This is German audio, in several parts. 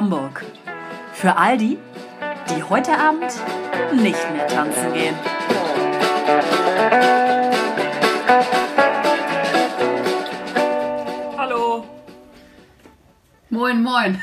Hamburg. Für all die, die heute Abend nicht mehr tanzen gehen. Hallo. Moin, moin.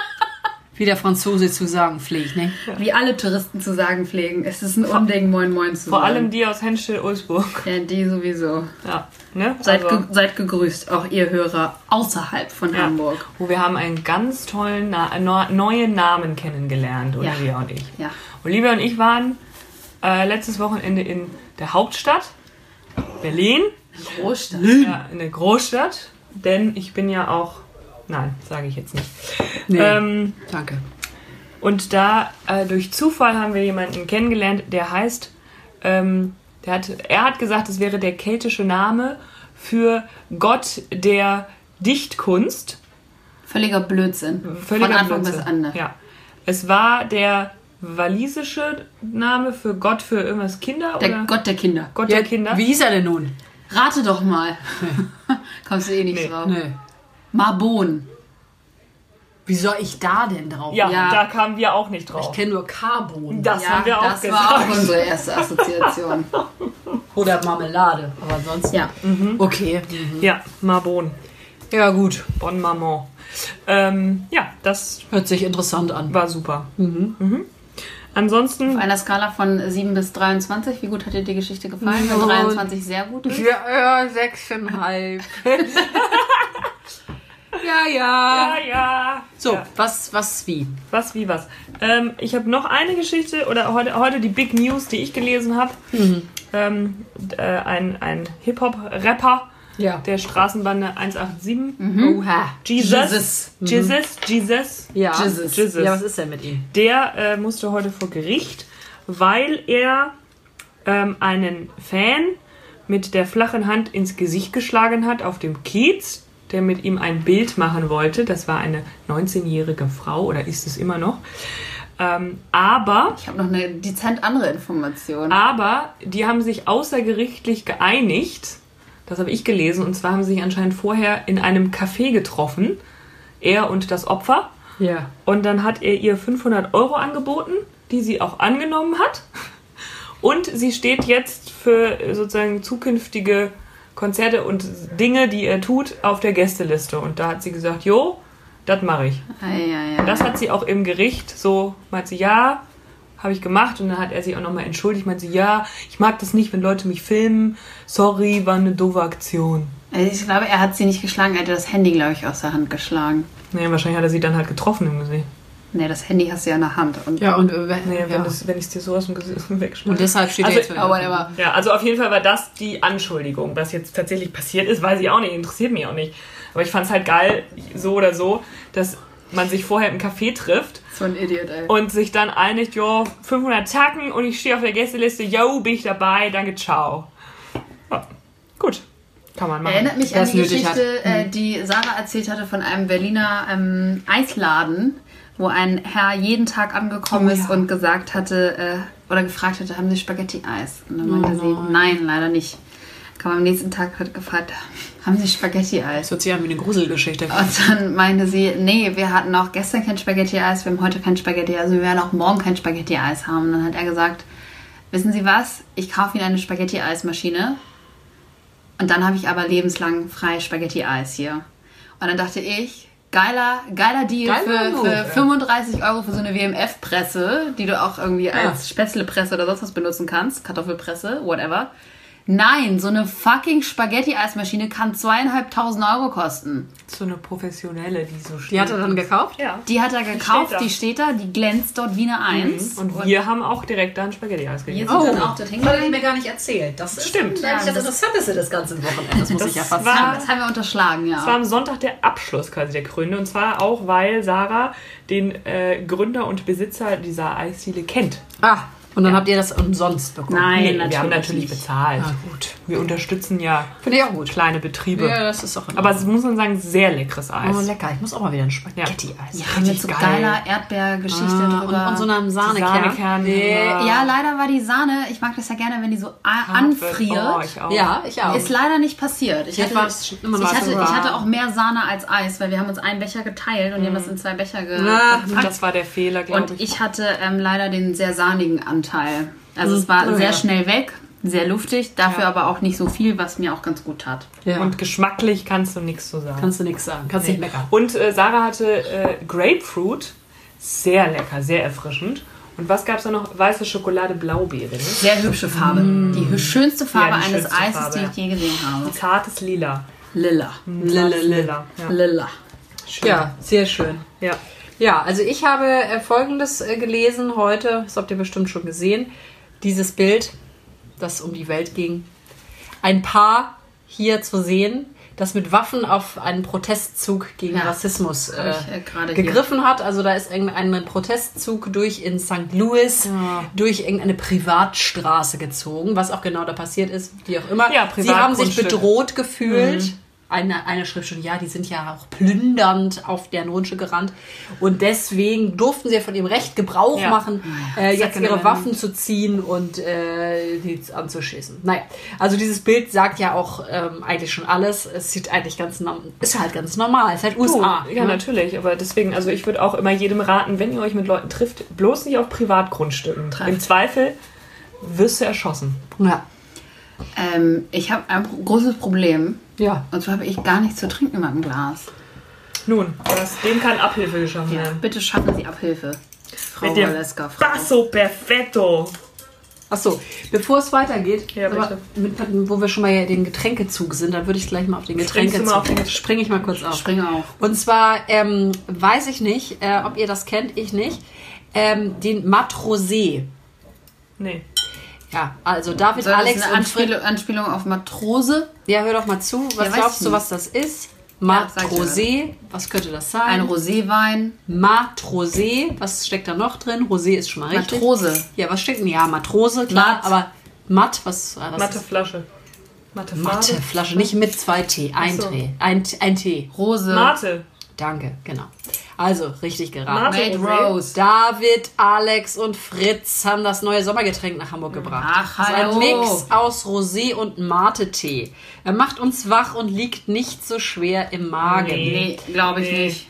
Wie der Franzose zu sagen pflegt, ne? Wie alle Touristen zu sagen pflegen. Es ist ein Unding, moin, moin zu Vor sagen. allem die aus Henschel-Ulzburg. Ja, die sowieso. Ja, ne? Seid, Also, ge seid gegrüßt, auch ihr Hörer außerhalb von ja. Hamburg. Wo wir haben einen ganz tollen Na no neuen Namen kennengelernt, Ja. Olivia und ich. Ja. Olivia und ich waren äh, letztes Wochenende in der Hauptstadt, Berlin. Großstadt. Ja, in der Großstadt. Denn ich bin ja auch. Nein, sage ich jetzt nicht. Nee. Ähm, Danke. Und da äh, durch Zufall haben wir jemanden kennengelernt, der heißt, ähm, der hat, er hat gesagt, es wäre der keltische Name für Gott der Dichtkunst. Völliger Blödsinn. Völliger von Anfang Blödsinn. bis Ende. Ja. Es war der walisische Name für Gott für irgendwas Kinder Der oder Gott der Kinder. Gott der Kinder. Wie hieß er denn nun? Rate doch mal. Kommst du eh nicht Nee. drauf. Nee. Marbon. Wie soll ich da denn drauf? Ja, Ja. da kamen wir auch nicht Ich drauf. kenne nur Carbon. Das ja, haben wir auch das gesagt. war auch unsere erste Assoziation. Oder Marmelade. Aber ansonsten. ja. Okay. Ja, Marbon. Ja, gut. Bon Maman. Ähm, ja, das Hört sich interessant an. war super. Mhm. Ansonsten Auf einer Skala von 7 bis 23, wie gut hat dir die Geschichte gefallen? Wenn Ja. 23 sehr gut ist. Ja, ja sechseinhalb. ja, ja. Ja, ja. So, Ja. was, was, wie? Was wie was. Ähm, ich habe noch eine Geschichte oder heute, heute die Big News, die ich gelesen habe. Ähm, äh, ein ein Hip-Hop-Rapper Ja. der Straßenbande 187. Oha. Jesus. Jesus. Jesus. Ja. Jesus. Jesus. Ja, was ist denn mit ihm? Der äh, musste heute vor Gericht, weil er ähm, einen Fan mit der flachen Hand ins Gesicht geschlagen hat auf dem Kiez, der mit ihm ein Bild machen wollte. Das war eine 19-jährige Frau oder ist es immer noch. Ähm, aber, Ich habe noch eine dezent andere Information. aber die haben sich außergerichtlich geeinigt. Das habe ich gelesen. Und zwar haben sie sich anscheinend vorher in einem Café getroffen. Er und das Opfer. Ja. Und dann hat er ihr 500 Euro angeboten, die sie auch angenommen hat. Und sie steht jetzt für sozusagen zukünftige Konzerte und Dinge, die er tut, auf der Gästeliste. Und da hat sie gesagt, jo, das mache ich. Ei, ei, ei. Und das hat sie auch im Gericht so, meint sie, ja, habe ich gemacht. Und dann hat er sich auch nochmal entschuldigt, meint sie, ja, ich mag das nicht, wenn Leute mich filmen. Sorry, war eine doofe Aktion. Also ich glaube, er hat sie nicht geschlagen, er hat das Handy, glaube ich, aus der Hand geschlagen. Nee, wahrscheinlich hat er sie dann halt getroffen im Gesicht. Nee, das Handy hast du ja in der Hand. Und Ja, und äh, wenn, Nee, wenn, ja. das- wenn ich es dir so aus dem Gesicht wegschneide. Und deshalb steht Also, jetzt für oh, whatever. Ja, also auf jeden Fall war das die Anschuldigung. Was jetzt tatsächlich passiert ist, weiß ich auch nicht, interessiert mich auch nicht. Aber ich fand es halt geil, so oder so, dass man sich vorher im Café trifft so ein Idiot, ey. und sich dann einigt, jo, 500 Tacken und ich stehe auf der Gästeliste, yo, bin ich dabei, danke, ciao. Ja, gut, kann man machen. Erinnert mich an die Geschichte, hat. äh, die Sarah erzählt hatte von einem Berliner ähm, Eisladen, wo ein Herr jeden Tag angekommen Oh, ist ja. und gesagt hatte, äh, oder gefragt hatte, haben Sie Spaghetti-Eis? Und dann meinte Oh sie, nein, leider nicht. Kam am nächsten Tag, hat gefragt, haben Sie Spaghetti-Eis? Das hört wie eine Gruselgeschichte. Und dann meinte sie, nee, wir hatten auch gestern kein Spaghetti-Eis, wir haben heute kein Spaghetti-Eis, also wir werden auch morgen kein Spaghetti-Eis haben. Und dann hat er gesagt, wissen Sie was, ich kaufe Ihnen eine Spaghetti-Eis-Maschine und dann habe ich aber lebenslang frei Spaghetti-Eis hier. Und dann dachte ich, geiler, geiler Deal Geiler für, für ja. 35 Euro für so eine WMF-Presse, die du auch irgendwie als Spätzlepresse oder sonst was benutzen kannst, Kartoffelpresse, whatever. Nein, so eine fucking Spaghetti-Eismaschine kann zweieinhalbtausend Euro kosten. So eine professionelle, die so steht. Die hat er dann gekauft? Ja. Die hat er gekauft, steht da. die steht da, die glänzt dort wie eine Eins. Und wir haben auch direkt da ein Spaghetti-Eis Wir gegessen. sind Oh, dann auch dorthin das hat er gegangen. mir gar nicht erzählt. Das ist Stimmt. Ja, das das- Interessanteste des ganzen Wochenendes. Das muss Das ich ja fast war- sagen. Das haben wir unterschlagen, Es war ja. am Sonntag der Abschluss quasi der Gründe. Und zwar auch, weil Sarah den äh, Gründer und Besitzer dieser Eisdiele kennt. Ah, Und dann habt ihr das umsonst bekommen. Nein, Nee, natürlich wir haben natürlich nicht. bezahlt. Ah, gut. Wir unterstützen ja Finde ich auch gut. kleine Betriebe. Ja, das ist auch Aber es muss man sagen, sehr leckeres Eis. Oh, lecker. Ich muss auch mal wieder ein Spaghetti-Eis. Ja, Richtig mit so geil. geiler Erdbeergeschichte Ah, und, drüber. und so einem. Sahnekern. Nee. ja, leider war die Sahne, ich mag das ja gerne, wenn die so Hart anfriert. Oh, ich auch. Ja, ich auch. Ist leider nicht passiert. Ich Jetzt hatte, immer noch ich, hatte, ich hatte auch mehr Sahne als Eis, weil wir haben uns einen Becher geteilt und die haben das in zwei Becher Na, gepackt. Das war der Fehler, glaube Und ich. ich hatte ähm, leider den sehr sahnigen Anteil. Also es war Oh, sehr ja. schnell weg, sehr luftig, dafür Ja. aber auch nicht so viel, was mir auch ganz gut tat. Ja. Und geschmacklich kannst du nichts zu sagen. kannst du nichts sagen. Kannst nicht meckern. Und äh, Sarah hatte äh, Grapefruit. Sehr lecker, sehr erfrischend. Und was gab es da noch? Weiße Schokolade, Blaubeere. Ne? Sehr hübsche Farbe. Die hü- schönste Farbe Ja, die eines Eises, Farbe, die ich je gesehen habe. Zartes Lila. Lilla. Zartes Lila. Ja. Lilla. Schön. Ja, sehr schön. ja. Ja, also ich habe äh, Folgendes äh, gelesen heute, das habt ihr bestimmt schon gesehen. Dieses Bild, das um die Welt ging. Ein Paar hier zu sehen, das mit Waffen auf einen Protestzug gegen Ja, Rassismus äh, ich, äh, gerade hier. gegriffen hat. Also da ist irgendein Protestzug durch in St. Louis, durch irgendeine Privatstraße gezogen, was auch genau da passiert ist, wie auch immer. Ja, Sie haben sich bedroht gefühlt. Eine, eine schrieb schon, ja, die sind ja auch plündernd auf deren Grundstück gerannt. Und deswegen durften sie ja von ihrem Recht Gebrauch Ja. machen, äh, jetzt ihre. Waffen zu ziehen und äh, die anzuschießen. Naja, also dieses Bild sagt ja auch ähm, eigentlich schon alles. Es sieht eigentlich ganz, norm- ist halt ganz normal. Ist halt USA. ja, ne? natürlich. Aber deswegen, also ich würde auch immer jedem raten, wenn ihr euch mit Leuten trifft, bloß nicht auf Privatgrundstücken. Trefft. Im Zweifel wirst du erschossen. Ja. Ähm, ich habe ein großes Problem. Ja. Und zwar habe ich gar nichts zu trinken in meinem Glas. Nun, das, dem kann Abhilfe geschaffen werden. Bitte schaffen Sie Abhilfe. Frau Mit dem Waleska, Frau. Basso Perfetto. Achso, bevor es weitergeht, Ja, aber mit, wo wir schon mal ja den Getränkezug sind, dann würde ich gleich mal auf den Getränkezug springe ich mal kurz auf. Springe auf. Und zwar ähm, weiß ich nicht, äh, ob ihr das kennt, ich nicht, ähm, den Matrosé. Nee. Ja, also David, Soll das Alex eine und Fritz. Anspielung, Anspielung auf Matrose? Ja, hör doch mal zu. Was Ja, glaubst du, was das ist? Ja, Matrosé, was könnte das sein? Ein Roséwein. Matrosé, was steckt da noch drin? Rosé ist schon mal richtig. Matrose. Ja, was steckt denn? Ja, Matrose, klar, Matt. aber matt, was, was Matte ist? Flasche. Matte. Matte Flasche, nicht mit zwei T, ein so. Tee, ein, ein Tee. Rose. Mate. Danke, genau. Also, richtig geraten. Mate Made. Rose. David, Alex und Fritz haben das neue Sommergetränk nach Hamburg gebracht. Ach, hallo. ein Mix aus Rosé und Mate-Tee. Er macht uns wach und liegt nicht so schwer im Magen. Nee, glaube ich Nee. nicht.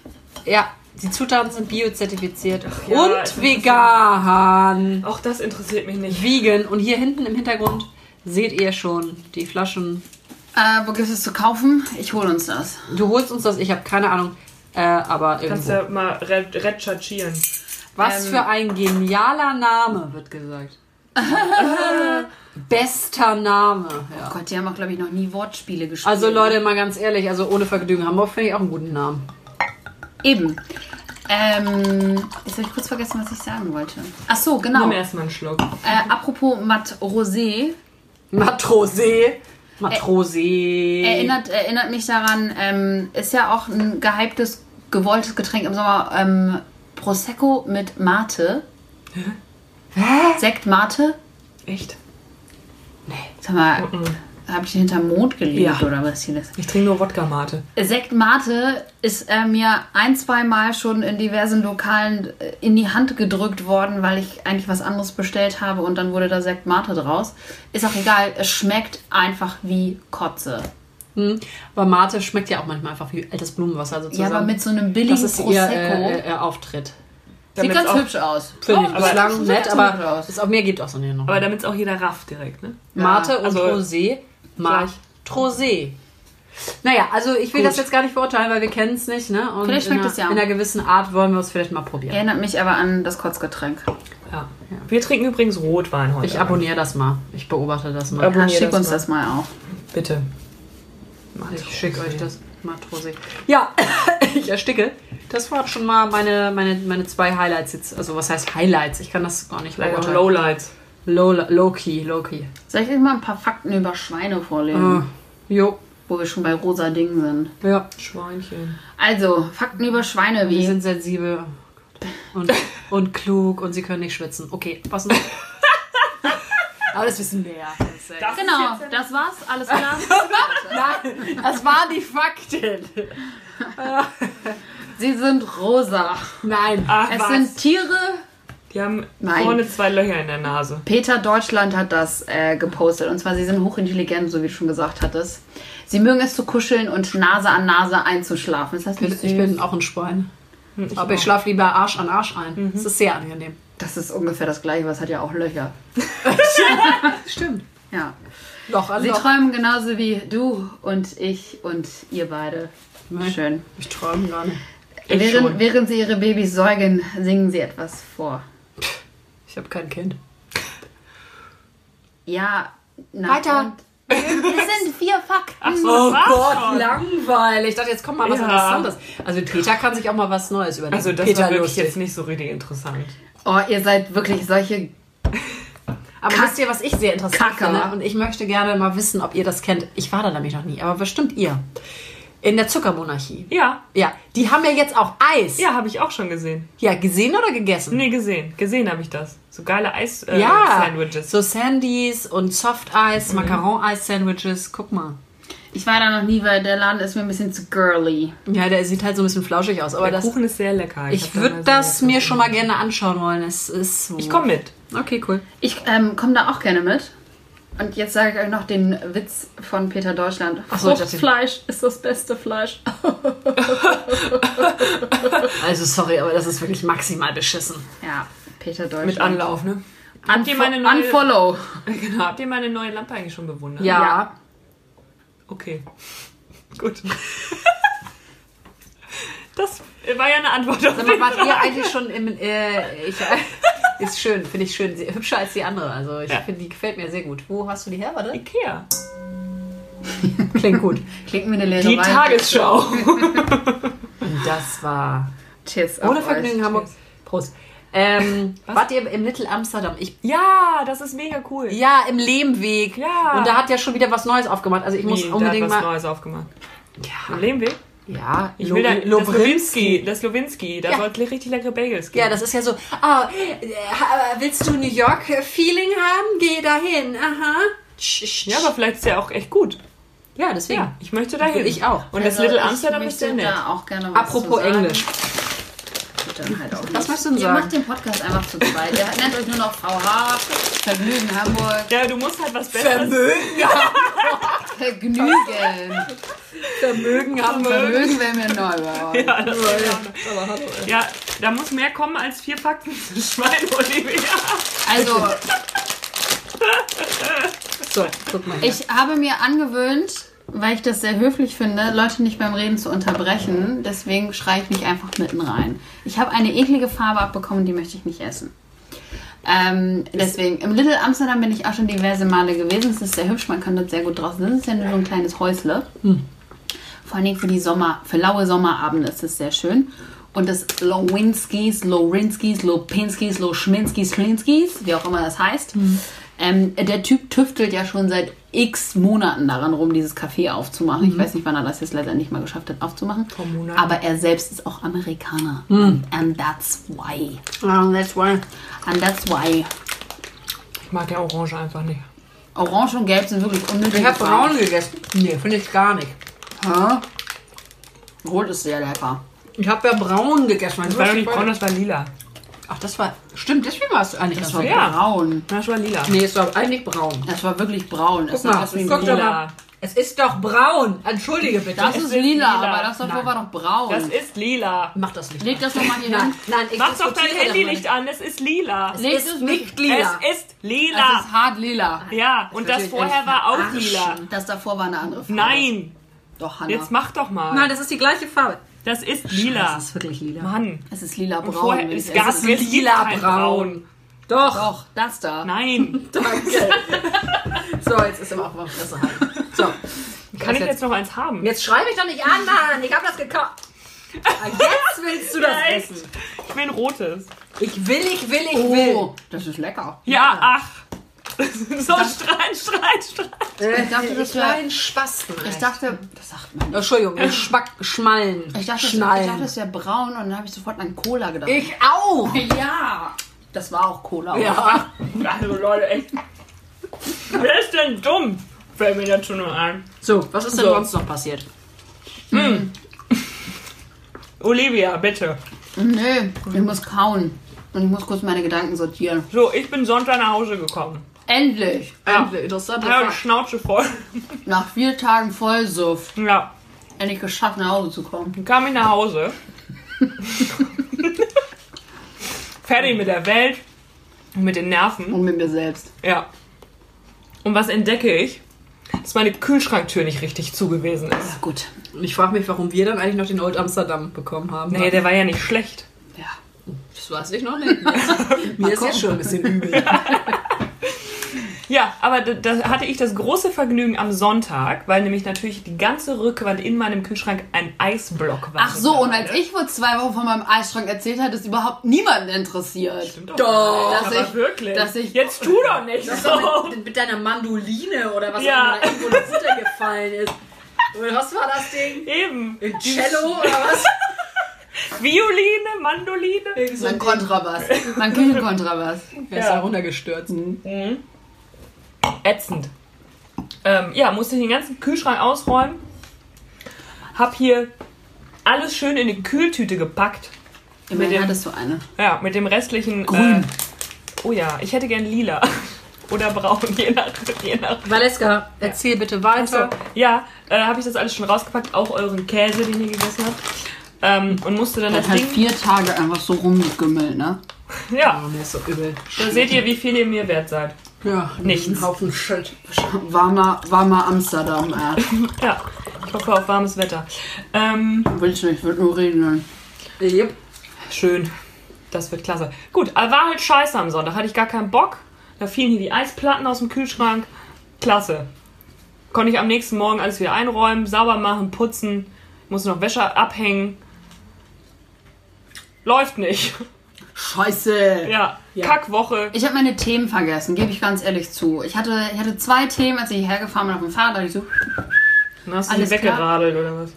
Ja, die Zutaten sind biozertifiziert ja, und vegan. Auch das interessiert mich nicht. Vegan. Und hier hinten im Hintergrund seht ihr schon die Flaschen. Äh, wo gibt es zu kaufen? Ich hole uns das. Du holst uns das, ich habe keine Ahnung. Äh, aber Kannst irgendwo. ja mal re recherchieren. Was ähm, für ein genialer Name, wird gesagt. Bester Name. Ja. Gott, die haben auch, glaube ich, noch nie Wortspiele gespielt. Also Leute, mal ganz ehrlich, also ohne Vergnügen. Hamburg finde ich auch einen guten Namen. Eben. Ähm, jetzt habe ich kurz vergessen, was ich sagen wollte. Ach so, genau. Nimm erstmal einen Schluck. Äh, apropos Mat Rosé. Matrosé. Matrosé. Erinnert, erinnert mich daran, ähm, ist ja auch ein gehyptes, gewolltes Getränk im Sommer. Ähm, Prosecco mit Mate. Sekt Mate. Echt? Sag mal, habe ich den hinterm Mond gelebt Ja. oder was hier das? Ich trinke nur Wodka-Mate. Sekt Mate ist äh, mir ein, zwei Mal schon in diversen Lokalen äh, in die Hand gedrückt worden, weil ich eigentlich was anderes bestellt habe und dann wurde da Sekt Mate draus. Ist auch egal, es schmeckt einfach wie Kotze. Hm. Aber Mate schmeckt ja auch manchmal einfach wie altes Blumenwasser Ja, sozusagen. aber mit so einem billigen das ist ihr Prosecco. äh, äh, Auftritt. Sieht ganz hübsch aus. Finde ich Oh, bislang sieht nett, aber aus. es auch mehr gibt auch so nicht noch. Aber damit es auch jeder rafft direkt, ne? Mate und also Rosé. Matrosé. Naja, also ich will Gut. das jetzt gar nicht beurteilen, weil wir kennen es nicht. Ne? Und Vielleicht in schmeckt einer, es ja. In einer gewissen Art wollen wir es vielleicht mal probieren. Erinnert mich aber an das Kotzgetränk. Ja. Wir trinken übrigens Rotwein heute. Ich abonniere das mal. Ich beobachte das mal. Abonnier Ja, schick das uns mal. das mal auch. Bitte. Ich schicke euch das. Matrosé. Ja, ich ersticke. Das waren schon mal meine, meine, meine zwei Highlights jetzt. Also was heißt Highlights? Ich kann das gar nicht Vielleicht auch beurteilen. Lowlights. Low, low key, low key. Soll ich euch mal ein paar Fakten über Schweine vorlesen, Äh, jo, wo wir schon bei rosa Dingen sind? ja. Schweinchen. Also, Fakten über Schweine Die wie. sind sensibel und, und klug und sie können nicht schwitzen. Okay, was noch? Aber das wissen wir ja. Das, Genau, das war's. Alles klar. Nein, das waren die Fakten. Sie sind rosa. Nein. Ach, Es was? sind Tiere. Die haben Nein. vorne zwei Löcher in der Nase. Peter Deutschland hat das äh, gepostet. Und zwar, sie sind hochintelligent, so wie du schon gesagt hattest. Sie mögen es zu kuscheln und Nase an Nase einzuschlafen. Ist das nicht Ich süß? bin auch ein Schwein. Aber ich schlafe lieber Arsch an Arsch ein. Das ist sehr angenehm. Das ist ungefähr das gleiche, was hat ja auch Löcher. Stimmt. Ja. Loch an Sie Loch. träumen genauso wie du und ich und ihr beide. Nein. Schön. Ich träume gar nicht. Ich Während, schon. während sie ihre Babys säugen, singen sie etwas vor. Ich habe kein Kind. Ja, na, Weiter. und- Es sind vier Fakten. Ach so, das war's schon. langweilig. Ich dachte, jetzt kommt mal was Ja. Interessantes. Also Peter kann sich auch mal was Neues überlegen. Also das Peter war wirklich lustig. jetzt nicht so richtig interessant. Oh, ihr seid wirklich solche. Aber wisst ihr, was ich sehr interessant Kacke. finde? Und ich möchte gerne mal wissen, ob ihr das kennt. Ich war da nämlich noch nie, aber bestimmt ihr. In der Zuckermonarchie. Ja, Ja, die haben ja jetzt auch Eis. ja, habe ich auch schon gesehen. Ja, gesehen oder gegessen? Nee, gesehen. Gesehen habe ich das. So geile Eis-Sandwiches. Äh, ja, Sandwiches. so Sandys und Soft-Eis, Macaron-Eis-Sandwiches. Guck mal. Ich war da noch nie, weil der Laden ist mir ein bisschen zu girly. Ja, der sieht halt so ein bisschen flauschig aus. Aber Der das, Kuchen ist sehr lecker. ich da würde das mir schon mal gerne anschauen wollen. Es ist so. Ich komme mit. Okay, cool. Ich ähm, komme da auch gerne mit. Und jetzt sage ich euch noch den Witz von Peter Deutschland. So, ich Fruchtfleisch ist das beste Fleisch. Also sorry, aber das ist wirklich maximal beschissen. Ja, Peter Deutschland. Mit Anlauf, ne? Unfo ihr meine neue- Unfollow. Genau. Habt ihr meine neue Lampe eigentlich schon bewundert? Ja. Ja. Okay. Gut. Das war ja eine Antwort auf Sag mal, die wart ihr eigentlich schon im. Äh, ich, ist schön, finde ich schön. Hübscher als die andere. Also ich Ja. finde, die gefällt mir sehr gut. Wo hast du die her? Warte. Ikea. Klingt gut. Klingt wie eine leere Die Wein- Tagesschau. Und das war. Cheers. Ohne Vergnügen. Hamburg. Prost. Ähm, wart ihr im Little Amsterdam? Ich, Ja, das ist mega cool. ja, im Lehmweg. Ja. Und da hat ja schon wieder was Neues aufgemacht. Also ich muss Wie, unbedingt da hat was mal. Neues aufgemacht. Ja, Im Lehmweg? ja Ich Lo- will da, das. Lowinski. Das Lowinski. Da Ja. soll richtig leckere Bagels geben. Ja, das ist ja so, ah, äh, willst du New York-Feeling haben? Geh dahin, aha. ja, aber vielleicht ist der auch echt gut. ja, deswegen. Ja, ich möchte dahin. Ich auch. Und das Also, Little ich Amsterdam ist möchte sehr nett. Da auch gerne was Apropos zu sagen. Englisch. Dann halt auch Was möchtest du denn Ihr sagen? macht den Podcast einfach zu zweit. Ihr nennt euch nur noch VH, Vergnügen Hamburg. Ja, du musst halt was Besseres. Vergnügen. Vermögen wir. Vergnügen wäre mir neu. aber- Ja, das ist ja, ja, da muss mehr kommen als vier Fakten zu Schwein, Olivia. Also, So, guck mal. Hier. ich habe mir angewöhnt, weil ich das sehr höflich finde, Leute nicht beim Reden zu unterbrechen. Deswegen schreie ich mich einfach mitten rein. Ich habe eine eklige Farbe abbekommen, die möchte ich nicht essen. Ähm, deswegen, im Little Amsterdam bin ich auch schon diverse Male gewesen. Es ist sehr hübsch, man kann dort sehr gut draußen. Es ist ja nur so ein kleines Häusle. Vor allen Dingen für die Sommer, für laue Sommerabende ist es sehr schön. Und das Lowinskis, Lowrinskis, Lopinskis, Loschminskis, Schlinskis, wie auch immer das heißt. Ähm, der Typ tüftelt ja schon seit x Monaten daran rum, dieses Café aufzumachen. Ich weiß nicht, wann er das jetzt letztendlich mal geschafft hat, aufzumachen. Vor Monaten. Aber er selbst ist auch Amerikaner. And that's why. Ah, that's why. And that's why. Ich mag ja Orange einfach nicht. Orange und Gelb sind wirklich unnötig. Ich habe braun gegessen. Nee, finde ich gar nicht. Rot ist sehr lecker. Ich habe ja braun gegessen. Das war nicht braun, das war lila. Ach, das war. Stimmt, deswegen warst du eigentlich Das das war war Ja. braun. Das war lila. Nee, es war eigentlich braun. Das war wirklich braun. Es Guck sah mal, ein guck doch Lila. mal. Es ist doch braun. Entschuldige bitte. Das Es ist ist lila, lila. aber das davor Nein. war doch braun. Das ist lila. Mach das nicht. Leg das nochmal hier Nein, hin. nein, ich Mach doch dein Handylicht darüber an, es ist lila. nicht. Leg Es ist es nicht lila. Es ist Das lila. ist hart lila. Ja, und das vorher war auch lila. Das davor war eine andere Farbe. Nein, Doch, Hanna. jetzt mach doch mal. Nein, das ist die gleiche Farbe. Das ist lila. Das ist wirklich lila. Mann. es ist lila braun. vorher, es ich gab es gibt kein Braun. Doch. Doch, das da. Nein. Danke. so, jetzt ist immer auch mal Fresse halten. So. Kann ich jetzt, jetzt noch eins haben? jetzt schreibe ich doch nicht an, Mann. Ich habe das gekauft. Ah, Jetzt willst du das Echt? essen. Ich will ein rotes. Ich will, ich will, ich will. Oh, das ist lecker. Ja, ach. So Streit, Streit, Streit. Ich dachte, das ich wär- war ein Spasten. Ich dachte, das sagt man nicht. Entschuldigung, Schmack, Schmallen. Ich dachte, ich Schnallen. dachte, es wäre braun und dann habe ich sofort an Cola gedacht. Ich auch. ja. Das war auch Cola. Ja. Also Leute, echt. Wer ist denn dumm? Fällt mir dazu nur ein. So, was ist denn So. sonst noch passiert? Olivia, bitte. Nö, ich muss kauen. Und ich muss kurz meine Gedanken sortieren. So, ich bin Sonntag nach Hause gekommen. Endlich! Ja. Interessant. Ja, die Schnauze voll. Nach vier Tagen Vollsuff. Ja, Endlich geschafft, nach Hause zu kommen. dann kam ich nach Hause. Fertig mit der Welt. und Mit den Nerven. Und mit mir selbst. Ja. Und was entdecke ich? Dass meine Kühlschranktür nicht richtig zu gewesen ist. Ja, gut. Und ich frage mich, warum wir dann eigentlich noch den Old Amsterdam bekommen haben. Nee, der war ja nicht schlecht. Ja. das weiß ich noch nicht. Mir ist jetzt schon ein bisschen übel. Ja, aber da, da hatte ich das große Vergnügen am Sonntag, weil nämlich natürlich die ganze Rückwand in meinem Kühlschrank ein Eisblock war. Ach so, und als ich vor zwei Wochen von meinem Eisschrank erzählt hatte, ist überhaupt niemanden interessiert. Doch, Dass aber ich- wirklich. dass ich- Jetzt tu doch nicht so. doch mit, mit deiner Mandoline oder was Ja. auch immer da irgendwo in Futter gefallen ist. Und was war das Ding? Eben. Ein Cello oder was? Violine, Mandoline. So Mein ein Kontrabass. Mein Küchenkontrabass. Wer ist da runtergestürzt? Ätzend. Ähm, ja, musste ich den ganzen Kühlschrank ausräumen. Hab hier alles schön in die Kühltüte gepackt. Immerhin dem- hattest du eine. Ja, mit dem restlichen. Grün. Äh, oh ja, ich hätte gern lila. Oder braun, je nach. Je nach. Valeska, erzähl bitte weiter. So, ja, äh, habe ich das alles schon rausgepackt, auch euren Käse, den ihr gegessen habt. Ähm, und musste dann Das das hat Ding. vier Tage einfach so rumgekümmelt, ne? Ja, Oh, mir ist so übel. da seht ihr, wie viel ihr mir wert seid. Ja, Nichts. Ein Haufen Shit. Warmer, warmer Amsterdam, äh. Ja, ich hoffe auf warmes Wetter. Ähm, Willst du, ich würde nur reden. Yep. schön. Das wird klasse. Gut, war halt scheiße am Sonntag. Hatte ich gar keinen Bock. Da fielen hier die Eisplatten aus dem Kühlschrank. Klasse. Konnte ich am nächsten Morgen alles wieder einräumen, sauber machen, putzen. Musste noch Wäsche abhängen. Läuft nicht. Scheiße! Ja, Ja. Kackwoche. Ich habe meine Themen vergessen, gebe ich ganz ehrlich zu. Ich hatte, ich hatte zwei Themen, als ich hierher gefahren bin auf dem Fahrrad, dachte ich so, Dann hast du Alles sie weggeradelt oder was?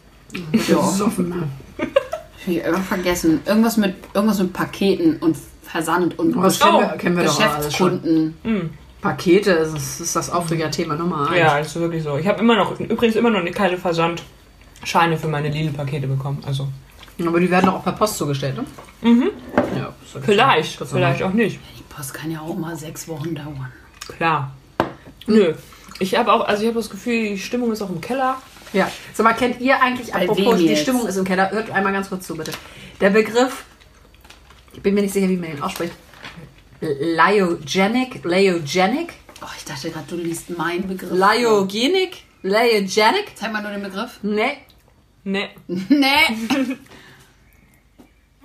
ja, ich einfach vergessen. Irgendwas mit, irgendwas mit Paketen und Versand und Das kennen wir, kennen wir doch alles schon. Geschäftskunden. Pakete ist, das- ist das Aufregerthema Nummer eins. Ja, das ist wirklich so. Ich habe immer noch, übrigens immer noch keine Versandscheine für meine Lidl-Pakete bekommen. Also Aber die werden doch auch per Post zugestellt, ne? Mhm. Ja, so vielleicht, das vielleicht auch nicht. Die Post kann ja auch mal sechs Wochen dauern. Klar. Nö. Ich habe auch, also ich habe das Gefühl, die Stimmung ist auch im Keller. Ja. Sag mal, kennt ihr eigentlich, Bei apropos, die? Stimmung ist im Keller, hört einmal ganz kurz zu, bitte. Der Begriff, ich bin mir nicht sicher, wie man ihn ausspricht, Lyogenic, Lyogenic, Oh, ich dachte gerade, du liest meinen Begriff. Lyogenic, Lyogenic, Zeig mal nur den Begriff. ne, Ne. nee.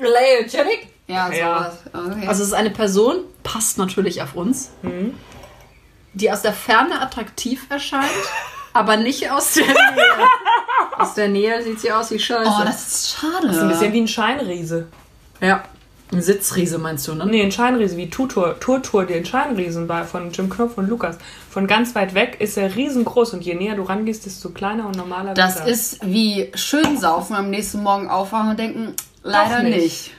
Lyogenic. Ja, Ja. sowas. Okay. Also es ist eine Person, passt natürlich auf uns, die aus der Ferne attraktiv erscheint, aber nicht aus der Nähe. aus der Nähe sieht sie aus wie Scheiße. oh, das ist schade. Das ist ein bisschen wie ein Scheinriese. ja. Ein Sitzriese meinst du, ne? Nee, ein Scheinriese, wie Tutor, Turtur, den Scheinriesen war von Jim Knopf und Lukas. Von ganz weit weg ist er riesengroß und je näher du rangehst, desto kleiner und normaler das wird er. ist wie schön saufen, am nächsten Morgen aufwachen und denken, leider nicht. nicht.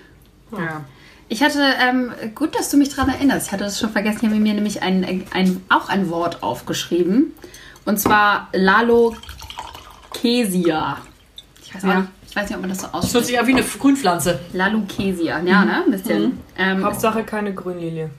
Ja. Ich hatte, ähm, gut, dass du mich daran erinnerst. Ich hatte das schon vergessen. Ich habe mir nämlich ein, ein, auch ein Wort aufgeschrieben. Und zwar Lalokesia. Ich weiß, auch Ja. nicht, ich weiß nicht, ob man das so Das hört ausspricht. sich an wie eine Grünpflanze. Lalokesia, ja, ne? Ein bisschen. Ähm, Hauptsache keine Grünlilie.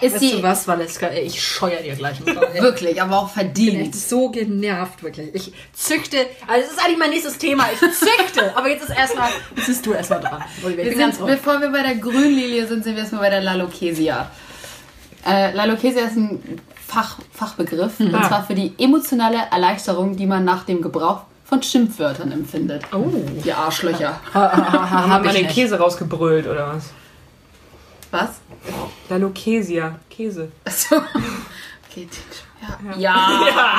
Ist Weißt sie du was, Valeska? Ey, Ich scheuer dir gleich mal. wirklich, aber auch Ich bin verdient. so genervt, wirklich. Ich züchte, also das ist eigentlich mein nächstes Thema. Ich züchte, aber jetzt ist erstmal, jetzt bist du erstmal dran. Wir sind, bevor wir bei der Grünlilie sind, sind wir erstmal bei der Lalokesia. Äh, Lalokesia ist ein Fach, Fachbegriff. Und Ah. zwar für die emotionale Erleichterung, die man nach dem Gebrauch von Schimpfwörtern empfindet. Oh. Die Arschlöcher. Haben wir den nicht. Käse rausgebrüllt oder was? Was? Lalokesia. Käse. Achso. Okay, ja. Ja,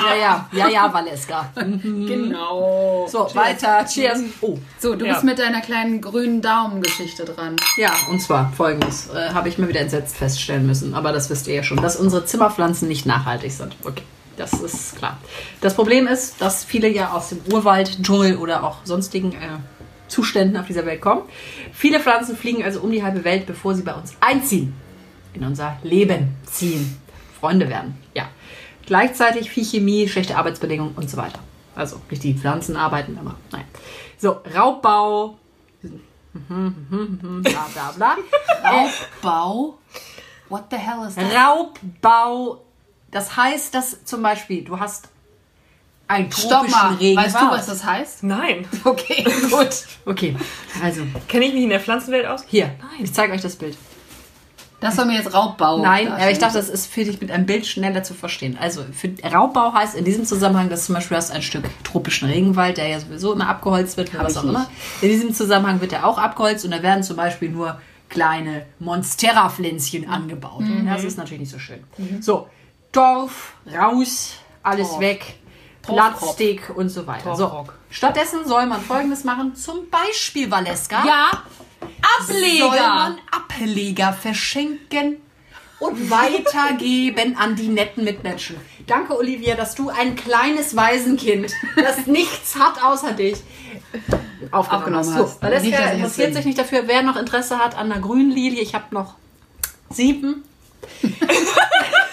Ja, ja, ja, ja, Valeska. genau. So, weiter. Cheers. Oh. So, du Ja. bist mit deiner kleinen grünen Daumengeschichte dran. Ja, und zwar folgendes. Äh, Habe ich mir wieder entsetzt feststellen müssen, aber das wisst ihr ja schon, dass unsere Zimmerpflanzen nicht nachhaltig sind. Okay, das ist klar. Das Problem ist, dass viele ja aus dem Urwald, Dschungel oder auch sonstigen äh, Zuständen auf dieser Welt kommen. Viele Pflanzen fliegen also um die halbe Welt, bevor sie bei uns einziehen. In unser Leben ziehen. Freunde werden. Ja. Gleichzeitig viel Chemie, schlechte Arbeitsbedingungen und so weiter. Also nicht die Pflanzen arbeiten, aber nein. So, Raubbau, bla bla bla. Raubbau? What the hell is that? Raubbau, das heißt, dass zum Beispiel du hast einen Stopp tropischen mal. Regenwald. Weißt du, was das heißt? Nein. Okay, gut. Okay, also Kenne ich mich in der Pflanzenwelt aus? hier, ich zeige euch das Bild. Das soll mir jetzt Raubbau. Nein, darstellen. aber ich dachte, das ist für dich mit einem Bild schneller zu verstehen. Also für Raubbau heißt in diesem Zusammenhang, dass zum Beispiel hast ein Stück tropischen Regenwald, der ja sowieso immer abgeholzt wird, was auch nicht. immer. In diesem Zusammenhang wird er auch abgeholzt und da werden zum Beispiel nur kleine Monstera-Pflänzchen angebaut. Mhm. Das ist natürlich nicht so schön. So, Dorf, raus, alles Torf. weg. Plastik und so weiter. So, stattdessen soll man folgendes machen, zum Beispiel Valeska Ja, soll Ableger. man Ableger verschenken und weitergeben an die netten Mitmenschen. Danke, Olivia, dass du ein kleines Waisenkind, das nichts hat außer dich, aufgenommen, Aufgenommen hast. So, Nicht, es interessiert sich nicht dafür, wer noch Interesse hat an einer grünen Lilie. Ich habe noch sieben.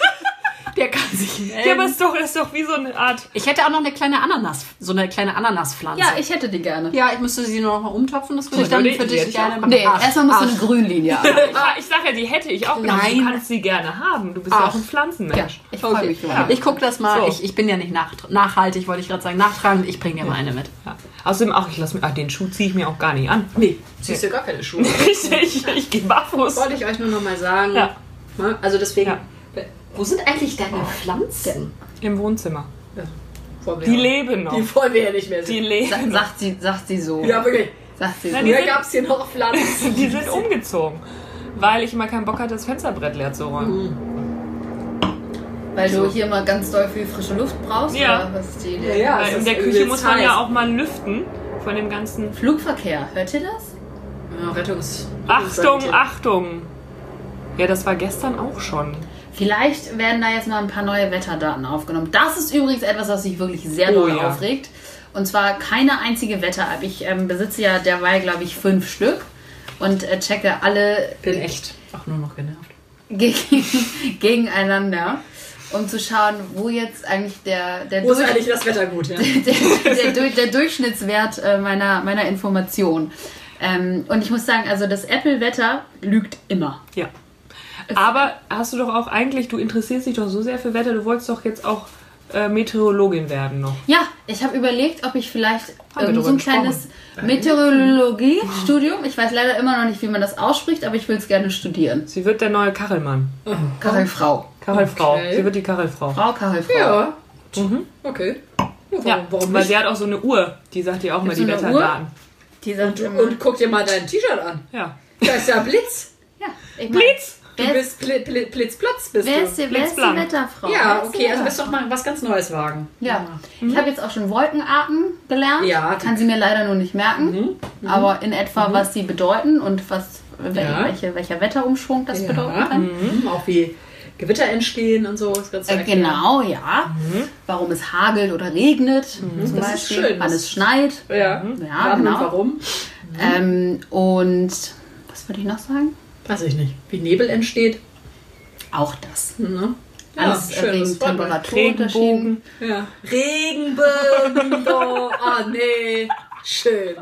Der kann sich melden. Ja, aber ist doch, ist doch wie so eine Art. ich hätte auch noch eine kleine Ananas, so eine kleine Ananaspflanze. Ja, ich hätte die gerne. ja, ich müsste sie nur noch mal umtopfen. Das würde ich dann würde für ich dich gerne machen. Nee, Ach, erstmal musst du ach. eine Grünlinie haben. Ich, ich sage ja, die hätte ich auch genommen. Nein. Du kannst sie gerne haben. Du bist ja Ach. auch ein Pflanzenmensch. Ich freue Okay. mich drüber. Ich gucke das mal. So. Ich, ich bin ja nicht nach, nachhaltig, wollte ich gerade sagen. Nachtragend, ich bringe dir mal eine mit. Ja. Außerdem auch, ich lass mir, ah, den Schuh ziehe ich mir auch gar nicht an. Nee, siehst du gar keine Schuhe. Richtig, ich gehe barfuß. Wollte ich euch nur noch mal sagen. Ja. Ne? Also deswegen, Ja. Wo sind eigentlich deine Pflanzen? Im Wohnzimmer. Wir Die ja- leben noch. Die wollen wir ja nicht mehr Die sehen. leben Sa- noch. Sagt sie, sagt sie so. Ja, wirklich. Sagt sie so. Nein, die gab es hier noch Pflanzen. Die sind umgezogen. Weil ich immer keinen Bock hatte, das Fensterbrett leer zu räumen. Weil du hier mal ganz doll viel frische Luft brauchst? Ja. Oder was ist die Ja, Idee? ja. Weil in der Küche muss man heiß. ja auch mal lüften von dem ganzen. Flugverkehr, hört ihr das? Ja, Rettungs. Achtung, Achtung! Ja, das war gestern auch schon. Vielleicht werden da jetzt mal ein paar neue Wetterdaten aufgenommen. Das ist übrigens etwas, was sich wirklich sehr Oh doll ja. aufregt. Und zwar keine einzige Wetter-App. Ich ähm, besitze ja derweil, glaube ich, fünf Stück und äh, checke alle bin echt auch nur noch genervt. gegen, gegeneinander, um zu schauen, wo jetzt eigentlich der, der, Wo ist eigentlich das Wetter gut, ja? der, der, Du- der Durchschnittswert äh, meiner, meiner Information. Ähm, und ich muss sagen, also das Apple-Wetter lügt immer. Ja. Aber hast du doch auch eigentlich, du interessierst dich doch so sehr für Wetter, du wolltest doch jetzt auch äh, Meteorologin werden noch. Ja, ich habe überlegt, ob ich vielleicht ähm, so ein kleines Meteorologie-Studium, ich weiß leider immer noch nicht, wie man das ausspricht, aber ich will es gerne studieren. Sie wird der neue Kachelmann. Kachelfrau. Kachelfrau. Okay. Sie wird die Kachelfrau. Frau Kachelfrau. Ja. Okay. Ja, warum, weil nicht? sie hat auch so eine Uhr, die sagt dir auch mal die Wetterdaten. Die sagt immer, Und guck dir mal dein T-Shirt an. Ja. Da ist ja Blitz. ja, ich mein, Blitz! Du Wer, bist Bli Bli Blitzplatz, bist wer, du. ist die, wer ist die. Wetterfrau? Ja, ist okay, also Wetterfrau? wirst doch mal was ganz Neues wagen. Ja, ich habe jetzt auch schon Wolkenarten gelernt. Ja, Kann sie mir leider nur nicht merken. Aber in etwa, was sie bedeuten und was, wel- Ja. welche, welcher Wetterumschwung das Ja, bedeuten kann. mhm. Auch wie Gewitter entstehen und so. Das Ganze Äh, genau, ja. Warum es hagelt oder regnet, zum Das ist Beispiel. schön. Wann es schneit. Ja, Ja, Wann genau. und warum? Ähm, und was würde ich noch sagen? Weiß ich nicht. Wie Nebel entsteht. Auch das. Ne? Alles das freut mich. Temperaturunterschieden. Regenbogen. Ja. Regenbogen. oh, ah, nee. Schön.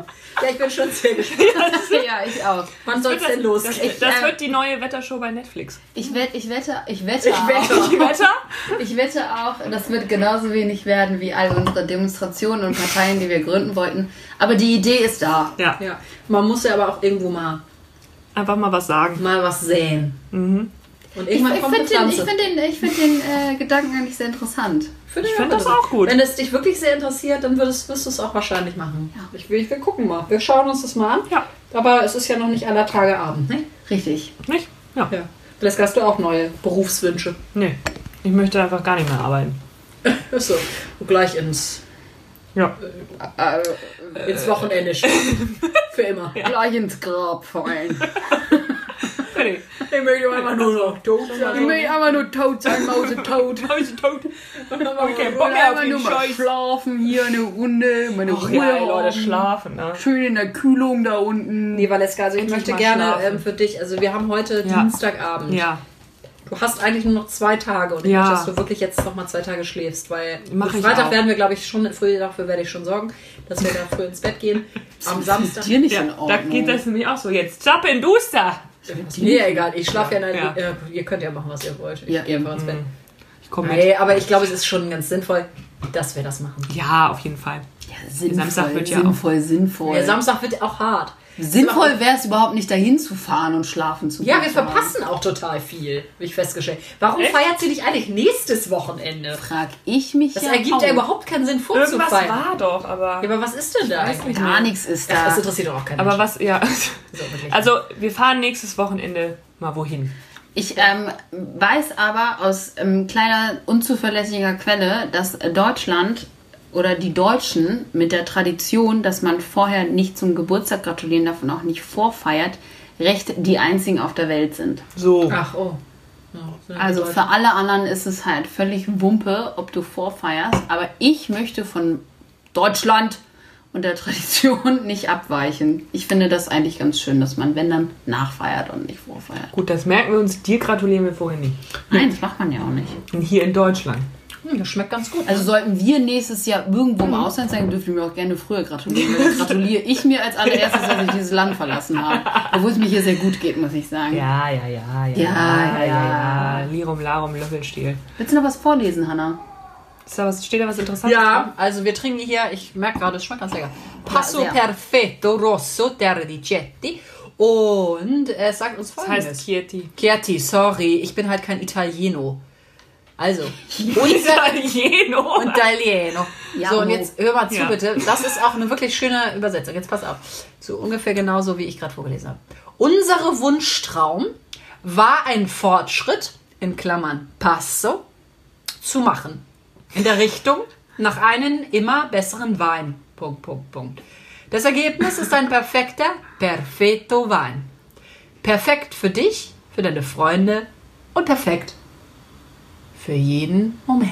Ja, ich bin schon sehr gespannt. ja, ich auch. Wann soll es denn Das, losgehen? das äh, wird die neue Wettershow bei Netflix. Ich, wett, ich wette, ich wette, Ich auch, wette. Die Wetter? ich wette auch, das wird genauso wenig werden wie all unsere Demonstrationen und Parteien, die wir gründen wollten. Aber die Idee ist da. Ja. Ja, man muss ja aber auch irgendwo mal, Einfach mal was sagen. mal was säen. Mhm. Und Ich, irgendwann ich kommt finde den, ich find den, ich find den äh, Gedanken eigentlich sehr interessant. Finde Ich find das auch gut. Wenn es dich wirklich sehr interessiert, dann würdest, wirst du es auch wahrscheinlich machen. Ja. Ich will, wir gucken mal. Wir schauen uns das mal an. Ja. Aber es ist ja noch nicht aller Tage Abend, ne? Richtig. Nicht? Ja. Ja. Vielleicht hast du auch neue Berufswünsche. Nee. Ich möchte einfach gar nicht mehr arbeiten. Ist so. Und gleich ins, Ja. Äh, ins Wochenende schieben. Für immer. Gleich ins Grab fallen. Nee. Ich möchte einfach nur noch tot Ich sein. will einfach nur tot sein, Mause tot. Hause tot. Okay, Ich Bock will auf einfach den nur mal Scheiß. schlafen, hier eine Runde, meine Ach Ruhe ja, Leute, schlafen, ne? Schön in der Kühlung da unten. Nee, Valeska, also ich Endlich möchte gerne ähm, für dich, also wir haben heute Ja. Dienstagabend. Ja. Du hast eigentlich nur noch zwei Tage und ich Ja. möchte, dass du wirklich jetzt noch mal zwei Tage schläfst, weil Mach Freitag auch. werden wir, glaube ich, schon früh, dafür werde ich schon sorgen, dass wir da früh ins Bett gehen. Am Samstag. Dir nicht Ja, in da geht das nämlich auch so. Jetzt zapp in Duster. Mir egal, ich schlafe ja, in Ja. der, äh, ihr könnt ja machen, was ihr wollt. Ich Ja, gehe ins Bett. Ich komme mit. Nee, aber ich glaube, es ist schon ganz sinnvoll, dass wir das machen. Ja, auf jeden Fall. Ja, sinnvoll, Samstag wird ja sinnvoll, sinnvoll. Der Samstag wird auch hart. Sinnvoll wäre es überhaupt nicht dahin zu fahren und schlafen zu Ja, wir können. verpassen auch total viel, habe ich festgestellt. Warum feiert sie nicht eigentlich nächstes Wochenende? Frag ich mich Das ja ergibt auch. ja überhaupt keinen Sinn, Irgendwas vorzufeiern. war doch, aber. Ja, aber was ist denn da eigentlich? Gar nichts ist da. das interessiert doch auch keinen Aber was, ja. Also, wir fahren nächstes Wochenende mal wohin. Ich ähm, weiß aber aus ähm, kleiner unzuverlässiger Quelle, dass Deutschland oder die Deutschen mit der Tradition, dass man vorher nicht zum Geburtstag gratulieren darf und auch nicht vorfeiert, recht die einzigen auf der Welt sind. So. Ach, oh. Ja, Also für alle anderen ist es halt völlig Wumpe, ob du vorfeierst. Aber ich möchte von Deutschland und der Tradition nicht abweichen. Ich finde das eigentlich ganz schön, dass man, wenn dann, nachfeiert und nicht vorfeiert. Gut, das merken wir uns. Dir gratulieren wir vorher nicht. Nein, das macht man ja auch nicht. Und hier in Deutschland. Hm, das schmeckt ganz gut. Also sollten wir nächstes Jahr irgendwo im Ausland sein, dürft ihr mir auch gerne früher gratulieren. Dann gratuliere ich mir als allererstes, dass ich dieses Land verlassen habe. Obwohl es mir hier sehr gut geht, muss ich sagen. Ja, ja, ja, ja. Ja, ja. Lirum, Larum, Löffelstiel. Willst du noch was vorlesen, Hanna? Ist da was, steht da was Interessantes? Ja, also wir trinken hier, ich merke gerade, es schmeckt ganz lecker. Passo sehr. Perfetto Rosso Terdicetti. Und es sagt uns Das folgendes. heißt Chieti. Chieti, sorry, ich bin halt kein Italieno. Also, unser Italieno. Italieno. Ja, so, und jetzt hör mal zu, Ja. bitte. Das ist auch eine wirklich schöne Übersetzung. Jetzt pass auf. So ungefähr genauso, wie ich gerade vorgelesen habe. Unsere Wunschtraum war ein Fortschritt, in Klammern Passo, zu machen. In der Richtung nach einem immer besseren Wein. Punkt, Punkt, Punkt. Das Ergebnis ist ein perfekter, perfetto Wein. Perfekt für dich, für deine Freunde und perfekt für jeden Moment.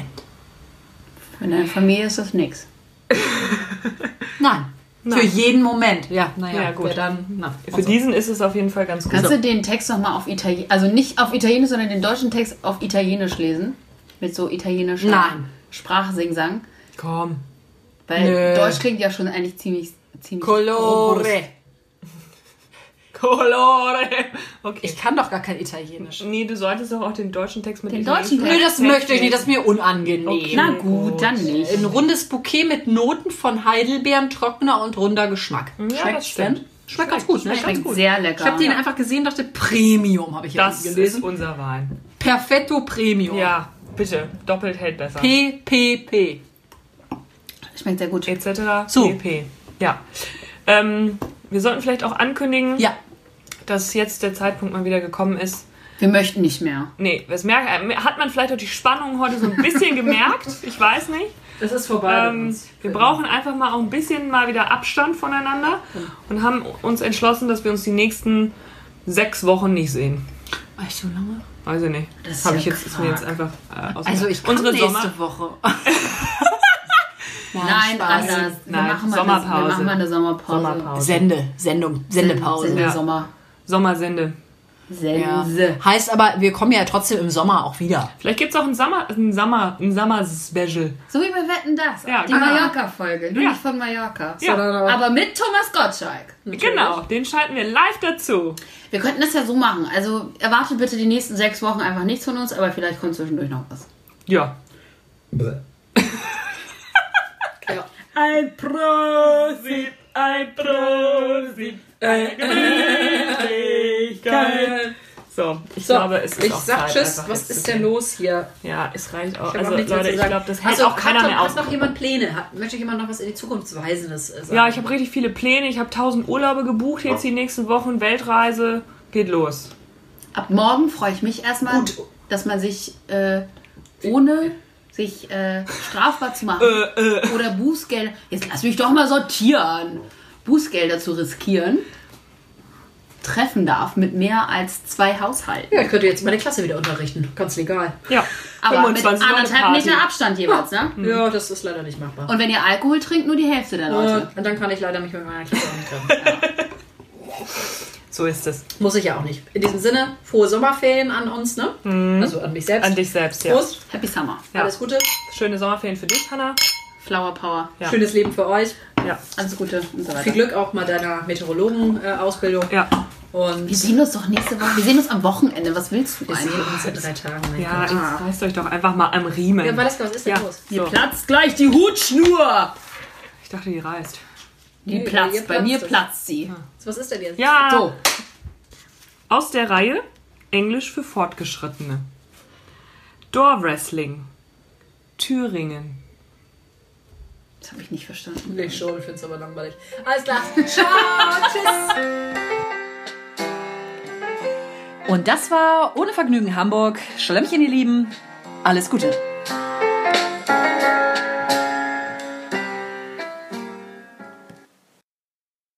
Für deine Familie ist das nix. Nein. Für jeden Moment. Ja, naja, Ja, gut. dann. Na, Für also. diesen ist es auf jeden Fall ganz gut. Kannst du den Text nochmal auf Italienisch, also nicht auf Italienisch, sondern den deutschen Text auf Italienisch lesen? Mit so italienischer Nein. Sprachsingsang? Komm. Weil Nö. Deutsch klingt ja schon eigentlich ziemlich, ziemlich Colore. robust. Colore. Okay. Ich kann doch gar kein Italienisch. nee, du solltest doch auch den deutschen Text mit Den deutschen Nö, das Text möchte ich nicht, das ist mir unangenehm. Okay. Na gut, dann nicht. Ein rundes Bouquet mit Noten von Heidelbeeren, trockener und runder Geschmack. Ja, das Schmeckt's stimmt. denn? Schmeckt ganz gut, ne? Schmeckt sehr lecker. Ich habe den einfach gesehen, dachte Premium habe ich hier Das ist gelesen. unser Wein. Perfetto Premium. Ja, bitte. Doppelt hält besser. PPP. Schmeckt sehr gut. etc. So. pp. Ja. Ähm, wir sollten vielleicht auch ankündigen, Ja. Dass jetzt der Zeitpunkt mal wieder gekommen ist. Wir möchten nicht mehr. Nee, das merkt, äh, hat man vielleicht auch die Spannung heute so ein bisschen gemerkt. Ich weiß nicht. Das ist vorbei. Ähm, wir brauchen einfach mal auch ein bisschen mal wieder Abstand voneinander und haben uns entschlossen, dass wir uns die nächsten sechs Wochen nicht sehen. Echt so lange? Weiß ich nicht. Das ist Habe ja ich jetzt, ist mir jetzt einfach äh, aus Also ich kann unsere nächste Sommer. Woche. Nein, Spaß. anders. Wir Nein, machen mal Sommerpause. Eine, wir machen mal eine Sommerpause. Sommerpause. Sende, Sendung, Sendepause. Sende Ja. Sommer. Sommersende. Ja. Sense. Heißt aber, wir kommen ja trotzdem im Sommer auch wieder. Vielleicht gibt es auch ein Sommer, ein Sommer, ein Sommer-Special. So wie bei Wetten das. Ja, die genau. Mallorca-Folge. Nur Ja. nicht von Mallorca. Ja. Aber mit Thomas Gottschalk. Genau, den schalten wir live dazu. Wir könnten das ja so machen. Also erwartet bitte die nächsten sechs Wochen einfach nichts von uns, aber vielleicht kommt zwischendurch noch was. Ja. Ja. Ein Prosit, ein Prosit, eine Gemütlichkeit. So, ich So, glaube, es ist ich auch sag Zeit, Tschüss. Was ist denn los hier? Ja, es reicht auch. Also auch Leute, ich glaube, das hält Also, auch keiner hat, mehr noch- aus. Hat noch jemand Pläne? Hat, möchte jemand noch was in die Zukunftsweisendes äh, sagen? Ja, ich habe richtig viele Pläne. Ich habe tausend Urlaube gebucht jetzt die nächsten Wochen. Weltreise geht los. Ab morgen freue ich mich erstmal, Gut. dass man sich äh, ohne sich äh, strafbar zu machen Äh, oder Bußgelder, jetzt lass mich doch mal sortieren, Bußgelder zu riskieren, treffen darf mit mehr als zwei Haushalten. Ja, ich könnte jetzt meine Klasse wieder unterrichten. Ganz legal. Ja, Aber mit 25 Leute anderthalb. Meter Abstand jeweils, ne? Ja, das ist leider nicht machbar. Und wenn ihr Alkohol trinkt, nur die Hälfte der Leute. Äh, und dann kann ich leider mich mit meiner Klasse auch nicht treffen. So ist es. Muss ich ja auch nicht. In diesem Sinne, frohe Sommerferien an uns, ne? Also an mich selbst. An dich selbst, ja. Prost. Happy Summer. Ja. Alles Gute. Schöne Sommerferien für dich, Hanna. Flower Power. Ja. Schönes Leben für euch. Ja. Alles Gute und so weiter. Viel Glück auch mal deiner Meteorologen-Ausbildung. Ja. Und Wir sehen uns doch nächste Woche. Wir sehen uns am Wochenende. Was willst du wir sehen eigentlich? uns in drei Tagen. Ja, Gott. jetzt reißt euch doch einfach mal am Riemen. Ja, Valeska, was ist denn Ja. los? Hier So. platzt gleich die Hutschnur. Ich dachte, die reißt. Die Nee, platzt. Bei platzt mir es. platzt sie. Was ist denn jetzt? Ja. So. Aus der Reihe Englisch für Fortgeschrittene. Door Wrestling. Thüringen. Das habe ich nicht verstanden. Ich schon, ich finde es aber langweilig. Alles klar. Ciao, tschüss. Und das war Ohne Vergnügen Hamburg. Schlemmchen, ihr Lieben. Alles Gute.